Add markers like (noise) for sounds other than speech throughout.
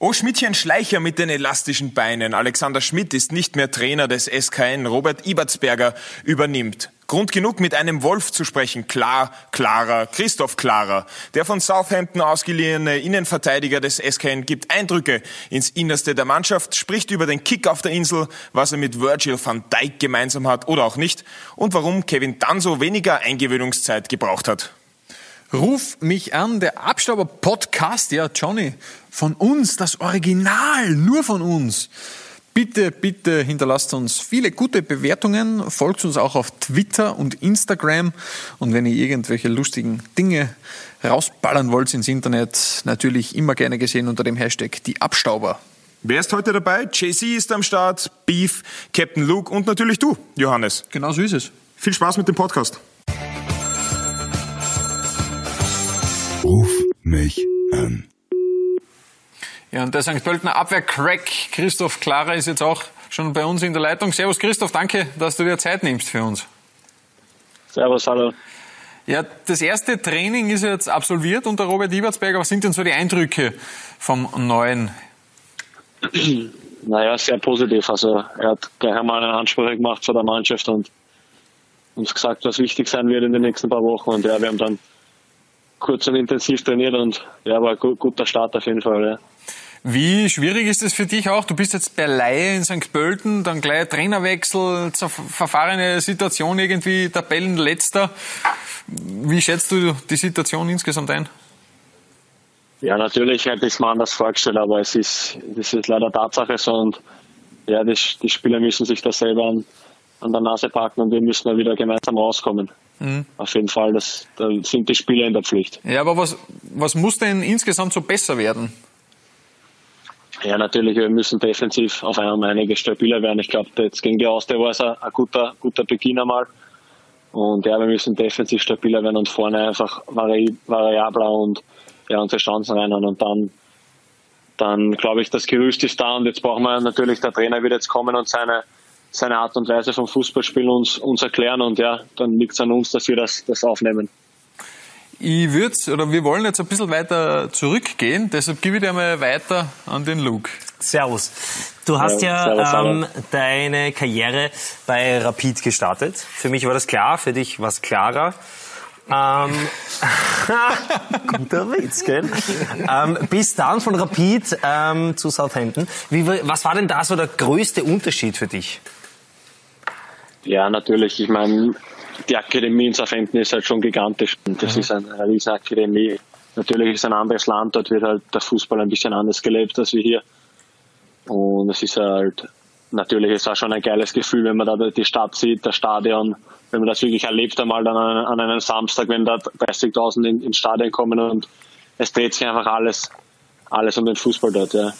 Oh, Schmidtchen Schleicher mit den elastischen Beinen. Alexander Schmidt ist nicht mehr Trainer des SKN. Robert Ibertsberger übernimmt. Grund genug, mit einem Wolf zu sprechen. Klar, klarer, Christoph Klarer. Der von Southampton ausgeliehene Innenverteidiger des SKN gibt Eindrücke ins Innerste der Mannschaft, spricht über den Kick auf der Insel, was er mit Virgil van Dijk gemeinsam hat oder auch nicht und warum Kevin Danso weniger Eingewöhnungszeit gebraucht hat. Ruf mich an, der Abstauber Podcast, ja, Johnny, von uns, das Original, nur von uns. Bitte, bitte hinterlasst uns viele gute Bewertungen, folgt uns auch auf Twitter und Instagram und wenn ihr irgendwelche lustigen Dinge rausballern wollt ins Internet, natürlich immer gerne gesehen unter dem Hashtag die Abstauber. Wer ist heute dabei? JC ist am Start, Beef, Captain Luke und natürlich du, Johannes. Genau so ist es. Viel Spaß mit dem Podcast. Ruf mich an. Ja, und der St. Pöltener Abwehr-Crack Christoph Klarer ist jetzt auch schon bei uns in der Leitung. Servus Christoph, danke, dass du dir Zeit nimmst für uns. Servus, hallo. Ja, das erste Training ist jetzt absolviert unter Robert Ibertsberger. Was sind denn so die Eindrücke vom neuen? (clears throat) Naja, sehr positiv. Also er hat gleich einmal eine Ansprache gemacht vor der Mannschaft und uns gesagt, was wichtig sein wird in den nächsten paar Wochen. Und ja, wir haben dann kurz und intensiv trainiert und ja, war ein guter Start auf jeden Fall. Ja. Wie schwierig ist es für dich auch? Du bist jetzt bei Laie in St. Pölten, dann gleich Trainerwechsel, verfahrene Situation irgendwie, Tabellenletzter. Wie schätzt du die Situation insgesamt ein? Ja, natürlich hätte ich es mir anders vorgestellt, aber es ist, das ist leider Tatsache so und ja, die, die Spieler müssen sich da selber an, an der Nase packen und wir müssen da wieder gemeinsam rauskommen. Mhm. Auf jeden Fall, das, da sind die Spieler in der Pflicht. Ja, aber was, was muss denn insgesamt so besser werden? Ja, natürlich, wir müssen defensiv auf einmal einige stabiler werden. Ich glaube, jetzt gegen die Austria war es ein, ein, guter, guter Beginn einmal. Und ja, wir müssen defensiv stabiler werden und vorne einfach vari variabler und ja, unsere Chancen rein und dann, dann glaube ich, das Gerüst ist da und jetzt brauchen wir natürlich, der Trainer wird jetzt kommen und seine, seine Art und Weise vom Fußballspielen uns, uns erklären und ja, dann liegt es an uns, dass wir das, das aufnehmen. Ich würde oder wir wollen jetzt ein bisschen weiter zurückgehen, deshalb gebe ich dir mal weiter an den Luke. Servus. Du hast ja, ja ähm, deine Karriere bei Rapid gestartet. Für mich war das klar, für dich war es klarer. Ähm, (laughs) guter Witz, gell? Ähm, bis dann von Rapid ähm, zu Southampton. Wie, was war denn da so der größte Unterschied für dich? Ja, natürlich. Ich meine, die Akademie in Southampton ist halt schon gigantisch. Das mhm. ist eine riesen Akademie. Natürlich ist es ein anderes Land, dort wird halt der Fußball ein bisschen anders gelebt als wir hier. Und es ist halt, natürlich ist auch schon ein geiles Gefühl, wenn man da die Stadt sieht, das Stadion, wenn man das wirklich erlebt einmal dann an, an einem Samstag, wenn da 30.000 in, ins Stadion kommen und es dreht sich einfach alles, alles um den Fußball dort, ja.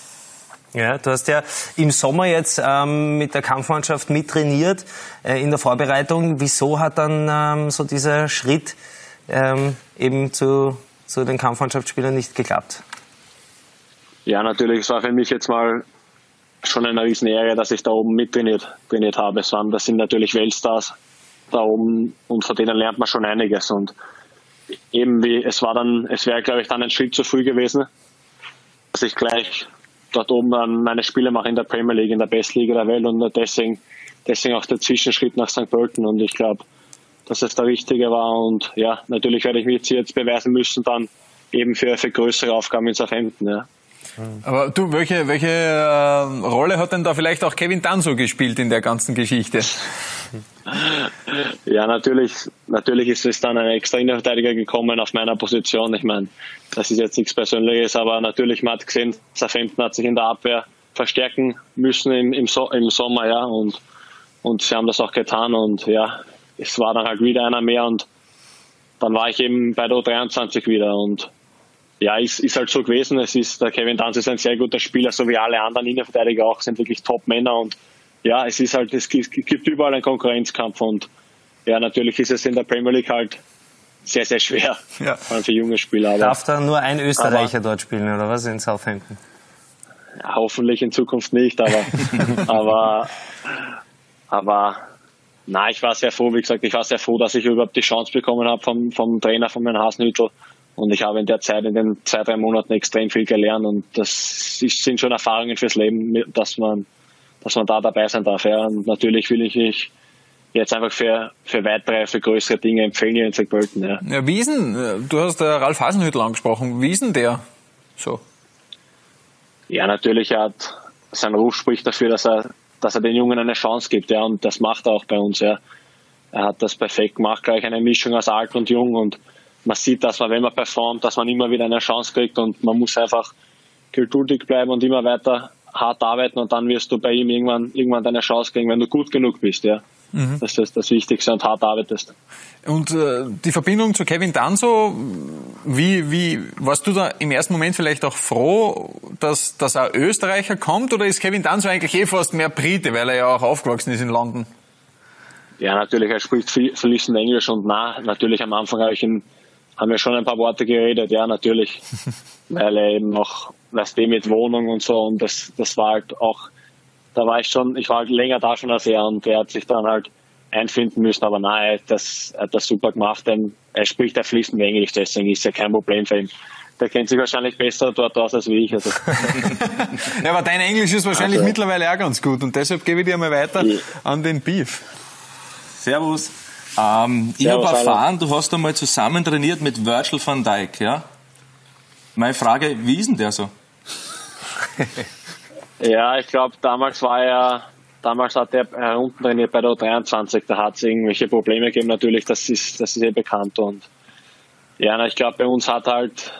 Ja, du hast ja im Sommer jetzt ähm, mit der Kampfmannschaft mittrainiert äh, in der Vorbereitung. Wieso hat dann ähm, so dieser Schritt ähm, eben zu, zu den Kampfmannschaftsspielern nicht geklappt? Ja, natürlich. Es war für mich jetzt mal schon eine Riesenehre, dass ich da oben mittrainiert trainiert habe. Es waren, das sind natürlich Weltstars da oben und von denen lernt man schon einiges. Und eben wie, es war dann, es wäre, glaube ich, dann ein Schritt zu früh gewesen, dass ich gleich dort oben dann meine Spiele mache in der Premier League, in der Bestliga der Welt und deswegen, deswegen auch der Zwischenschritt nach St. Pölten und ich glaube, dass es der richtige war und ja, natürlich werde ich mich jetzt beweisen müssen dann eben für, für größere Aufgaben in Southampton, ja. Aber du, welche, welche äh, Rolle hat denn da vielleicht auch Kevin Danso gespielt in der ganzen Geschichte? (laughs) Ja, natürlich, natürlich ist es dann ein extra Innenverteidiger gekommen auf meiner Position. Ich meine, das ist jetzt nichts Persönliches, aber natürlich, man hat gesehen, Southampton hat sich in der Abwehr verstärken müssen im, im, so im Sommer, ja, und, und sie haben das auch getan und ja, es war dann halt wieder einer mehr und dann war ich eben bei der U23 wieder und ja, ist, ist halt so gewesen. Es ist, der Kevin Danz ist ein sehr guter Spieler, so wie alle anderen Innenverteidiger auch, sind wirklich Top-Männer und ja, es ist halt, es gibt überall einen Konkurrenzkampf und ja, natürlich ist es in der Premier League halt sehr, sehr schwer, (laughs) ja. vor allem für junge Spieler. Aber, Darf da nur ein Österreicher aber, dort spielen oder was in Southampton? Ja, hoffentlich in Zukunft nicht, aber, (laughs) aber, aber, na, ich war sehr froh, wie gesagt, ich war sehr froh, dass ich überhaupt die Chance bekommen habe vom, vom Trainer, von Herrn Hasenhüttel Und ich habe in der Zeit, in den zwei, drei Monaten extrem viel gelernt und das sind schon Erfahrungen fürs Leben, dass man, dass man da dabei sein darf. Ja. Und natürlich will ich mich jetzt einfach für, für weitere, für größere Dinge empfehlen hier in St. Pölten. Ja. Ja, Wiesen, äh, du hast der Ralf Hasenhüttl angesprochen. Wiesen der? So. Ja, natürlich, hat, sein Ruf spricht dafür, dass er, dass er den Jungen eine Chance gibt, ja, und das macht er auch bei uns, ja. Er hat das perfekt gemacht, gleich eine Mischung aus alt und jung und man sieht, dass man, wenn man performt, dass man immer wieder eine Chance kriegt und man muss einfach geduldig bleiben und immer weiter hart arbeiten und dann wirst du bei ihm irgendwann, irgendwann deine Chance kriegen, wenn du gut genug bist, ja. Mhm. Das ist das Wichtigste und hart arbeitest. Und äh, die Verbindung zu Kevin Danso, wie, wie, warst du da im ersten Moment vielleicht auch froh, dass, dass ein Österreicher kommt oder ist Kevin Danso eigentlich eh fast mehr Brite, weil er ja auch aufgewachsen ist in London? Ja, natürlich, er spricht fließend Englisch und na, natürlich am Anfang habe ich ihn, haben wir schon ein paar Worte geredet, ja, natürlich, (laughs) weil er eben noch, weißt du, mit Wohnung und so und das, das war halt auch da war ich schon, ich war halt länger da schon als er und er hat sich dann halt einfinden müssen, aber nein, er hat das, er hat das super gemacht, denn er spricht ja fließend Englisch, deswegen ist ja kein Problem für ihn. Der kennt sich wahrscheinlich besser dort aus als wie ich. Also. (laughs) ja, aber dein Englisch ist wahrscheinlich also, mittlerweile auch ganz gut und deshalb gebe ich dir mal weiter ja. an den Beef. Servus. Ähm, ich habe erfahren, du hast einmal zusammen trainiert mit Virgil van Dijk, ja? Meine Frage, wie ist denn der so? (laughs) Ja, ich glaube, damals war er, damals hat er heruntertrainiert bei der U23, da hat es irgendwelche Probleme gegeben, natürlich, das ist, das ist eh bekannt und ja, ich glaube, bei uns hat halt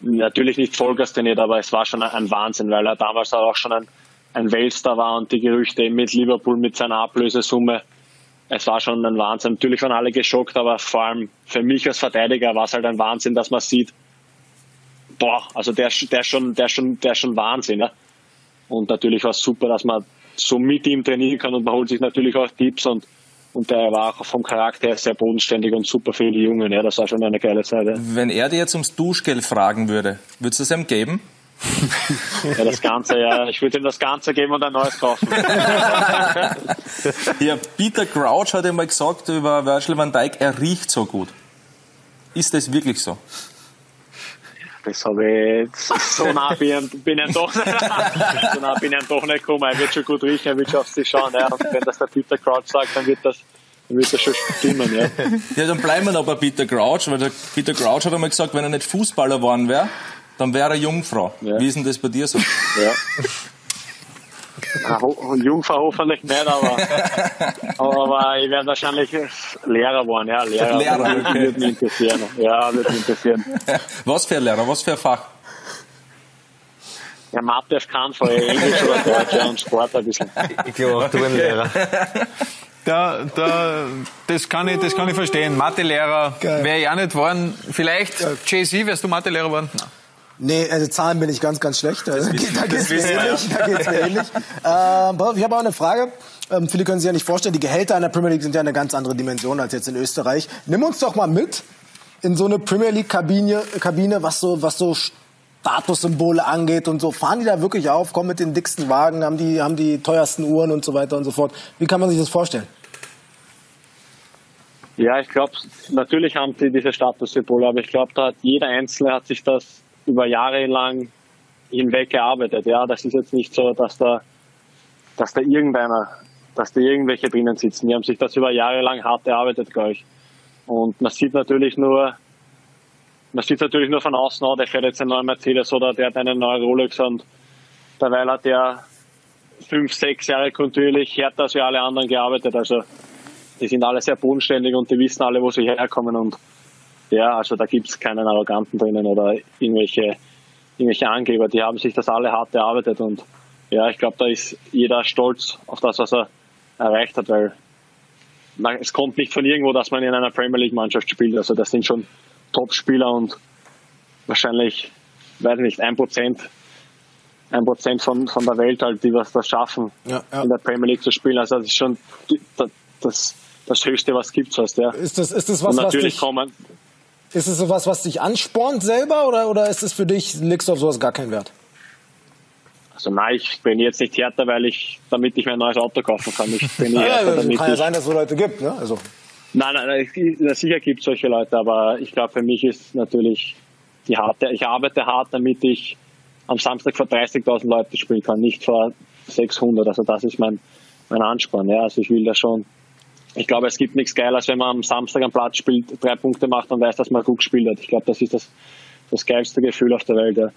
natürlich nicht Vollgas trainiert, aber es war schon ein Wahnsinn, weil er damals auch schon ein, ein Weltstar war und die Gerüchte mit Liverpool mit seiner Ablösesumme, es war schon ein Wahnsinn. Natürlich waren alle geschockt, aber vor allem für mich als Verteidiger war es halt ein Wahnsinn, dass man sieht, boah, also der, der schon, der schon, der schon Wahnsinn, ne? Und natürlich war es super, dass man so mit ihm trainieren kann und man holt sich natürlich auch Tipps und und der war auch vom Charakter sehr bodenständig und super für die Jungen. Ja, das war schon eine geile Zeit. Ja. Wenn er dir jetzt ums Duschgeld fragen würde, würdest du es ihm geben? ja, das Ganze, ja. Ich würde ihm das Ganze geben und ein neues kaufen. (laughs) ja, Peter Crouch hat einmal gesagt über Virgil van Dijk, er riecht so gut. Ist das wirklich so? Ich so nah bin, bin ich doch nicht, so nah bin ich doch nicht gekommen. Er wird schon gut riechen, er wird schon auf sich schauen. Ja. Und wenn das der Peter Crouch sagt, dann wird das, dann wird das schon stimmen. Ja. ja, dann bleiben wir noch bei Peter Crouch, weil der Peter Crouch hat einmal gesagt, wenn er nicht Fußballer geworden wäre, dann wäre er Jungfrau. Ja. Wie ist denn das bei dir so? Ja. Jungfrau hoffentlich nicht, aber, (laughs) aber ich werde wahrscheinlich Lehrer werden. Ja, Lehrer, Lehrer okay. würde mich interessieren. Ja, würde mich interessieren. Was für ein Lehrer? Was für ein Fach? Ja, Mathe auf keinen Fall. Englisch oder Deutsch ja, und Sport ein bisschen. Ich glaube auch, du ein Lehrer. Da, da, das, kann ich, das kann ich verstehen. Mathelehrer wäre ich auch nicht geworden. Vielleicht, JC, wärst du Mathelehrer geworden? Nein. Nee, also Zahlen bin ich ganz, ganz schlecht. Da, da geht es mir ähnlich. Da geht's mir ähnlich. Ähm, ich habe auch eine Frage. Ähm, viele können sich ja nicht vorstellen, die Gehälter in der Premier League sind ja eine ganz andere Dimension als jetzt in Österreich. Nimm uns doch mal mit in so eine Premier League Kabine, Kabine was so, was so Statussymbole angeht und so. Fahren die da wirklich auf, kommen mit den dicksten Wagen, haben die, haben die teuersten Uhren und so weiter und so fort. Wie kann man sich das vorstellen? Ja, ich glaube, natürlich haben sie diese Statussymbole, aber ich glaube, da hat jeder Einzelne hat sich das über Jahre lang hinweg gearbeitet. Ja, das ist jetzt nicht so, dass da, dass da irgendeiner, dass da irgendwelche drinnen sitzen. Die haben sich das über Jahre lang hart erarbeitet, glaube ich. Und man sieht natürlich nur, man sieht natürlich nur von außen, oh, der fährt jetzt einen neuen Mercedes oder der hat einen neuen Rolex und dabei hat der fünf, sechs Jahre kontinuierlich härter als wir alle anderen gearbeitet. Also die sind alle sehr bodenständig und die wissen alle, wo sie herkommen und ja, also da gibt es keinen Arroganten drinnen oder irgendwelche, irgendwelche Angeber. Die haben sich das alle hart erarbeitet und ja, ich glaube, da ist jeder stolz auf das, was er erreicht hat, weil man, es kommt nicht von irgendwo, dass man in einer Premier League Mannschaft spielt. Also das sind schon Top-Spieler und wahrscheinlich, weiß nicht, ein Prozent, ein Prozent von, von der Welt halt, die was das schaffen, ja, ja. in der Premier League zu spielen. Also das ist schon das, das Höchste, was gibt es. Ja. Ist das, ist das was, was dich, kommen, ist es sowas, was dich anspornt selber oder, oder ist es für dich, legst du auf sowas gar keinen Wert? Also nein, ich bin jetzt nicht härter, weil ich, damit ich mir ein neues Auto kaufen kann. Ich bin (laughs) ja, härter, damit kann ja sein, dass es so Leute gibt, ne? Also. Nein, nein, nein sicher gibt es solche Leute, aber ich glaube, für mich ist natürlich die harte, ich arbeite hart, damit ich am Samstag vor 30.000 Leuten spielen kann, nicht vor 600. Also das ist mein, mein Ansporn. Ja. Also ich will da schon. Ich glaube, es gibt nichts Geiles, wenn man am Samstag am Platz spielt, drei Punkte macht und weiß, dass man gut gespielt hat. Ich glaube, das ist das, das geilste Gefühl auf der Welt. Ja.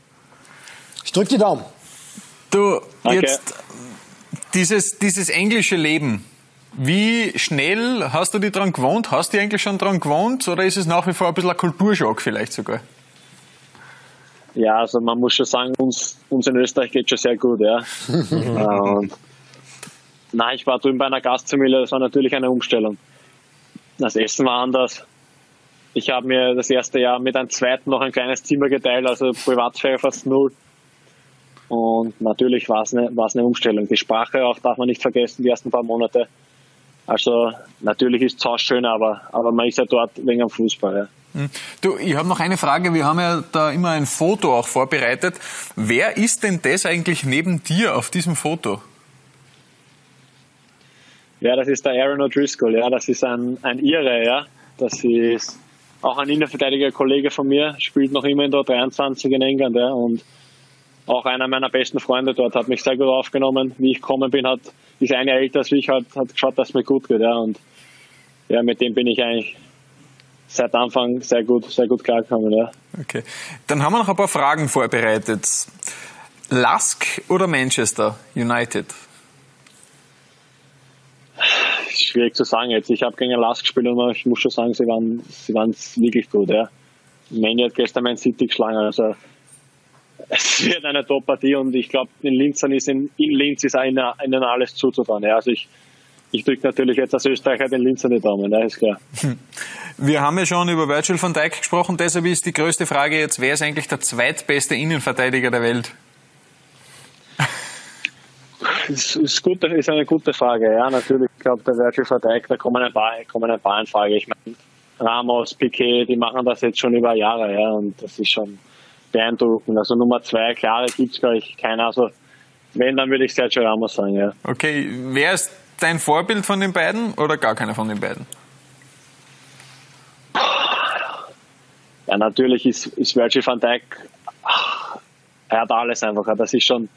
Ich drücke die Daumen. Du, okay. jetzt dieses, dieses englische Leben. Wie schnell hast du dich dran gewohnt? Hast du dich eigentlich schon dran gewohnt? Oder ist es nach wie vor ein bisschen ein Kulturschock vielleicht sogar? Ja, also man muss schon sagen, uns, uns in Österreich geht schon sehr gut, ja. (laughs) und, nein, ich war drüben bei einer Gastfamilie, das war natürlich eine Umstellung. Das Essen war anders. Ich habe mir das erste Jahr mit einem zweiten noch ein kleines Zimmer geteilt, also Privatsphäre fast null. Und natürlich war es eine, eine Umstellung. Die Sprache auch darf man nicht vergessen, die ersten paar Monate. Also natürlich ist es auch schön, aber, aber man ist ja dort wegen dem Fußball. Ja. Hm. Du, ich habe noch eine Frage. Wir haben ja da immer ein Foto auch vorbereitet. Wer ist denn das eigentlich neben dir auf diesem Foto? Ja, das ist der Aaron O'Driscoll. Ja, das ist ein, ein Ire. Ja, das ist auch ein innenverteidiger Kollege von mir. Spielt noch immer in der 23 in England. Ja, und auch einer meiner besten Freunde dort hat mich sehr gut aufgenommen. Wie ich gekommen bin, hat ist eine älter als ich, hat, hat geschaut, dass es mir gut geht. Ja, und ja, mit dem bin ich eigentlich seit Anfang sehr gut, sehr gut klargekommen. Ja. Okay. Dann haben wir noch ein paar Fragen vorbereitet. Lask oder Manchester United? Schwierig zu sagen jetzt. Ich habe gegen Lask gespielt und ich muss schon sagen, sie waren, sie waren wirklich gut. Ja. Manu hat gestern mein City geschlagen. Also es (laughs) wird eine Top-Partie und ich glaube, in Linz ist in, in Linz ist ihnen, ihnen alles zuzutrauen. Ja. Also ich, ich drücke natürlich jetzt als Österreicher den Linzer die Daumen, ja, ist klar. Wir haben ja schon über Virgil van Dijk gesprochen, deshalb ist die größte Frage jetzt, wer ist eigentlich der zweitbeste Innenverteidiger der Welt? Das ist, gut, ist eine gute Frage, ja, natürlich. Ich glaube, der Virgil van Dijk, da kommen ein paar, kommen ein paar in Frage. Ich meine, Ramos, Piquet, die machen das jetzt schon über Jahre, ja, und das ist schon beeindruckend. Also Nummer zwei, klare gibt es, glaube ich, keiner. Also, wenn, dann würde ich Sergio Ramos sagen, ja. Okay, wer ist dein Vorbild von den beiden oder gar keiner von den beiden? Ja, natürlich ist, ist Virgil van Dijk, er hat alles einfach. Das ist schon,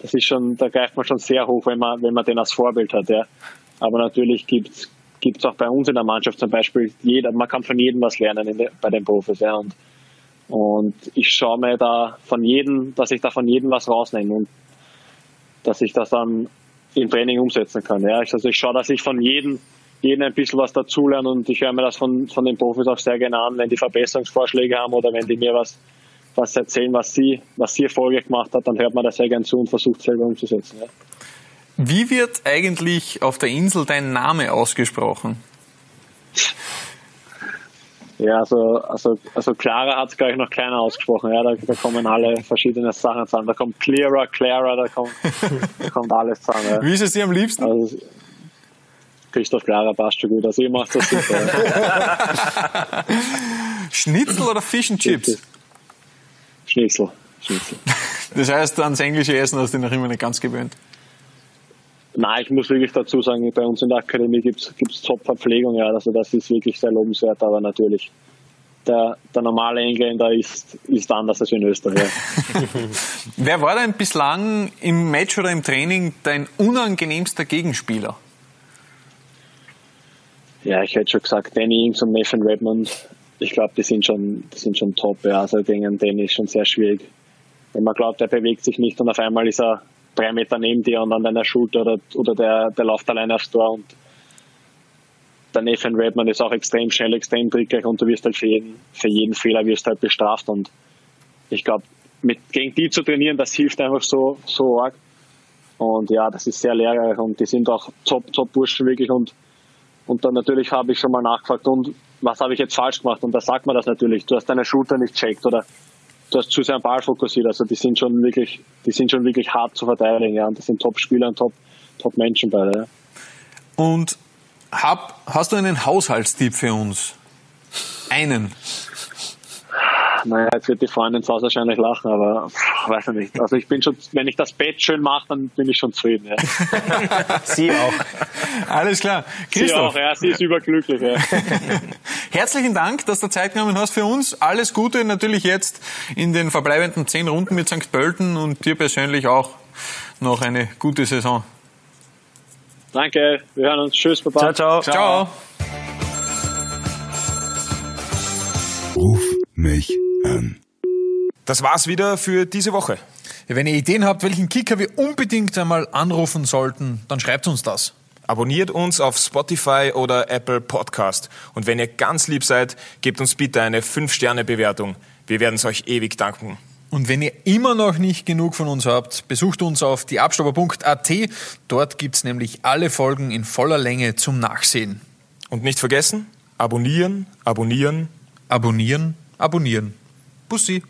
das ist schon, da greift man schon sehr hoch, wenn man, wenn man den als Vorbild hat, ja. Aber natürlich gibt es auch bei uns in der Mannschaft zum Beispiel jeder, man kann von jedem was lernen der, bei den Profis, ja. Und, und ich schaue mir da von jedem, dass ich da von jedem was rausnehme und dass ich das dann im Training umsetzen kann. Ja. Also ich schaue, dass ich von jedem, jedem ein bisschen was dazulerne und ich höre mir das von, von den Profis auch sehr gerne an, wenn die Verbesserungsvorschläge haben oder wenn die mir was, was erzählen, was sie, was sie erfolgreich gemacht hat, dann hört man das sehr gerne zu und versucht selber umzusetzen. Ja. Wie wird eigentlich auf der Insel dein Name ausgesprochen? Ja, also, also, also Clara hat es, glaube ich, noch kleiner ausgesprochen. Ja, da, da, kommen alle verschiedene Sachen zusammen. Da kommt Clara, Clara, da kommt, da kommt alles zusammen. Ja. Wie ist es dir am liebsten? Also, Christoph Clara passt schon gut. Also ich mache das super. Schnitzel oder Fish and Chips? Schnitzel. Schnitzel. (laughs) Das heißt, ans englische Essen hast du dich noch immer nicht ganz gewöhnt? Nein, ich muss wirklich dazu sagen, bei uns in der Akademie gibt es Top-Verpflegung, ja, also das ist wirklich sehr lobenswert, aber natürlich, der, der normale Engländer ist, ist anders als in Österreich. (laughs) Wer war denn bislang im Match oder im Training dein unangenehmster Gegenspieler? Ja, ich hätte schon gesagt, Danny Ings und Nathan Redmond. Ich glaube, die sind schon, die sind schon top. Ja. Also gegen den ist schon sehr schwierig. Wenn man glaubt, er bewegt sich nicht und auf einmal ist er drei Meter neben dir und an deiner Schulter oder, oder der, der läuft alleine aufs Tor und der Nathan Redman ist auch extrem schnell, extrem trickreich und du wirst halt für jeden, für jeden Fehler wirst halt bestraft und ich glaube, gegen die zu trainieren, das hilft einfach so, so arg. Und ja, das ist sehr lehrreich und die sind auch top, top Burschen wirklich und, und dann natürlich habe ich schon mal nachgefragt und was habe ich jetzt falsch gemacht und da sagt man das natürlich, du hast deine Schulter nicht checkt oder du hast zu sehr am Ball fokussiert. Also die sind schon wirklich, die sind schon wirklich hart zu verteidigen, ja. Und das sind Top-Spieler und Top, Top-Menschen beide. Ja. Und hab, hast du einen Haushaltstipp für uns? Einen? Naja, jetzt wird die Freundin zu Hause wahrscheinlich lachen, aber pff, weiß ich nicht. Also ich bin schon, wenn ich das Bett schön mache, dann bin ich schon zufrieden. Ja. (laughs) Sie auch. Alles klar. Sie Christoph, auch, ja, sie ist überglücklich. Ja. (laughs) herzlichen Dank, dass du Zeit genommen hast für uns. Alles Gute natürlich jetzt in den verbleibenden zehn Runden mit St. Pölten und dir persönlich auch noch eine gute Saison. Danke, wir hören uns. Tschüss, Baba. Ciao, ciao. Ciao. Ruf mich an. Das war's wieder für diese Woche. Wenn ihr Ideen habt, welchen Kicker wir unbedingt einmal anrufen sollten, dann schreibt uns das. Abonniert uns auf Spotify oder Apple Podcast. Und wenn ihr ganz lieb seid, gebt uns bitte eine 5-Sterne-Bewertung. Wir werden es euch ewig danken. Und wenn ihr immer noch nicht genug von uns habt, besucht uns auf dieabstauber.at. Dort gibt's nämlich alle Folgen in voller Länge zum Nachsehen. Und nicht vergessen, abonnieren, abonnieren. Abonnieren, abonnieren. Bussi.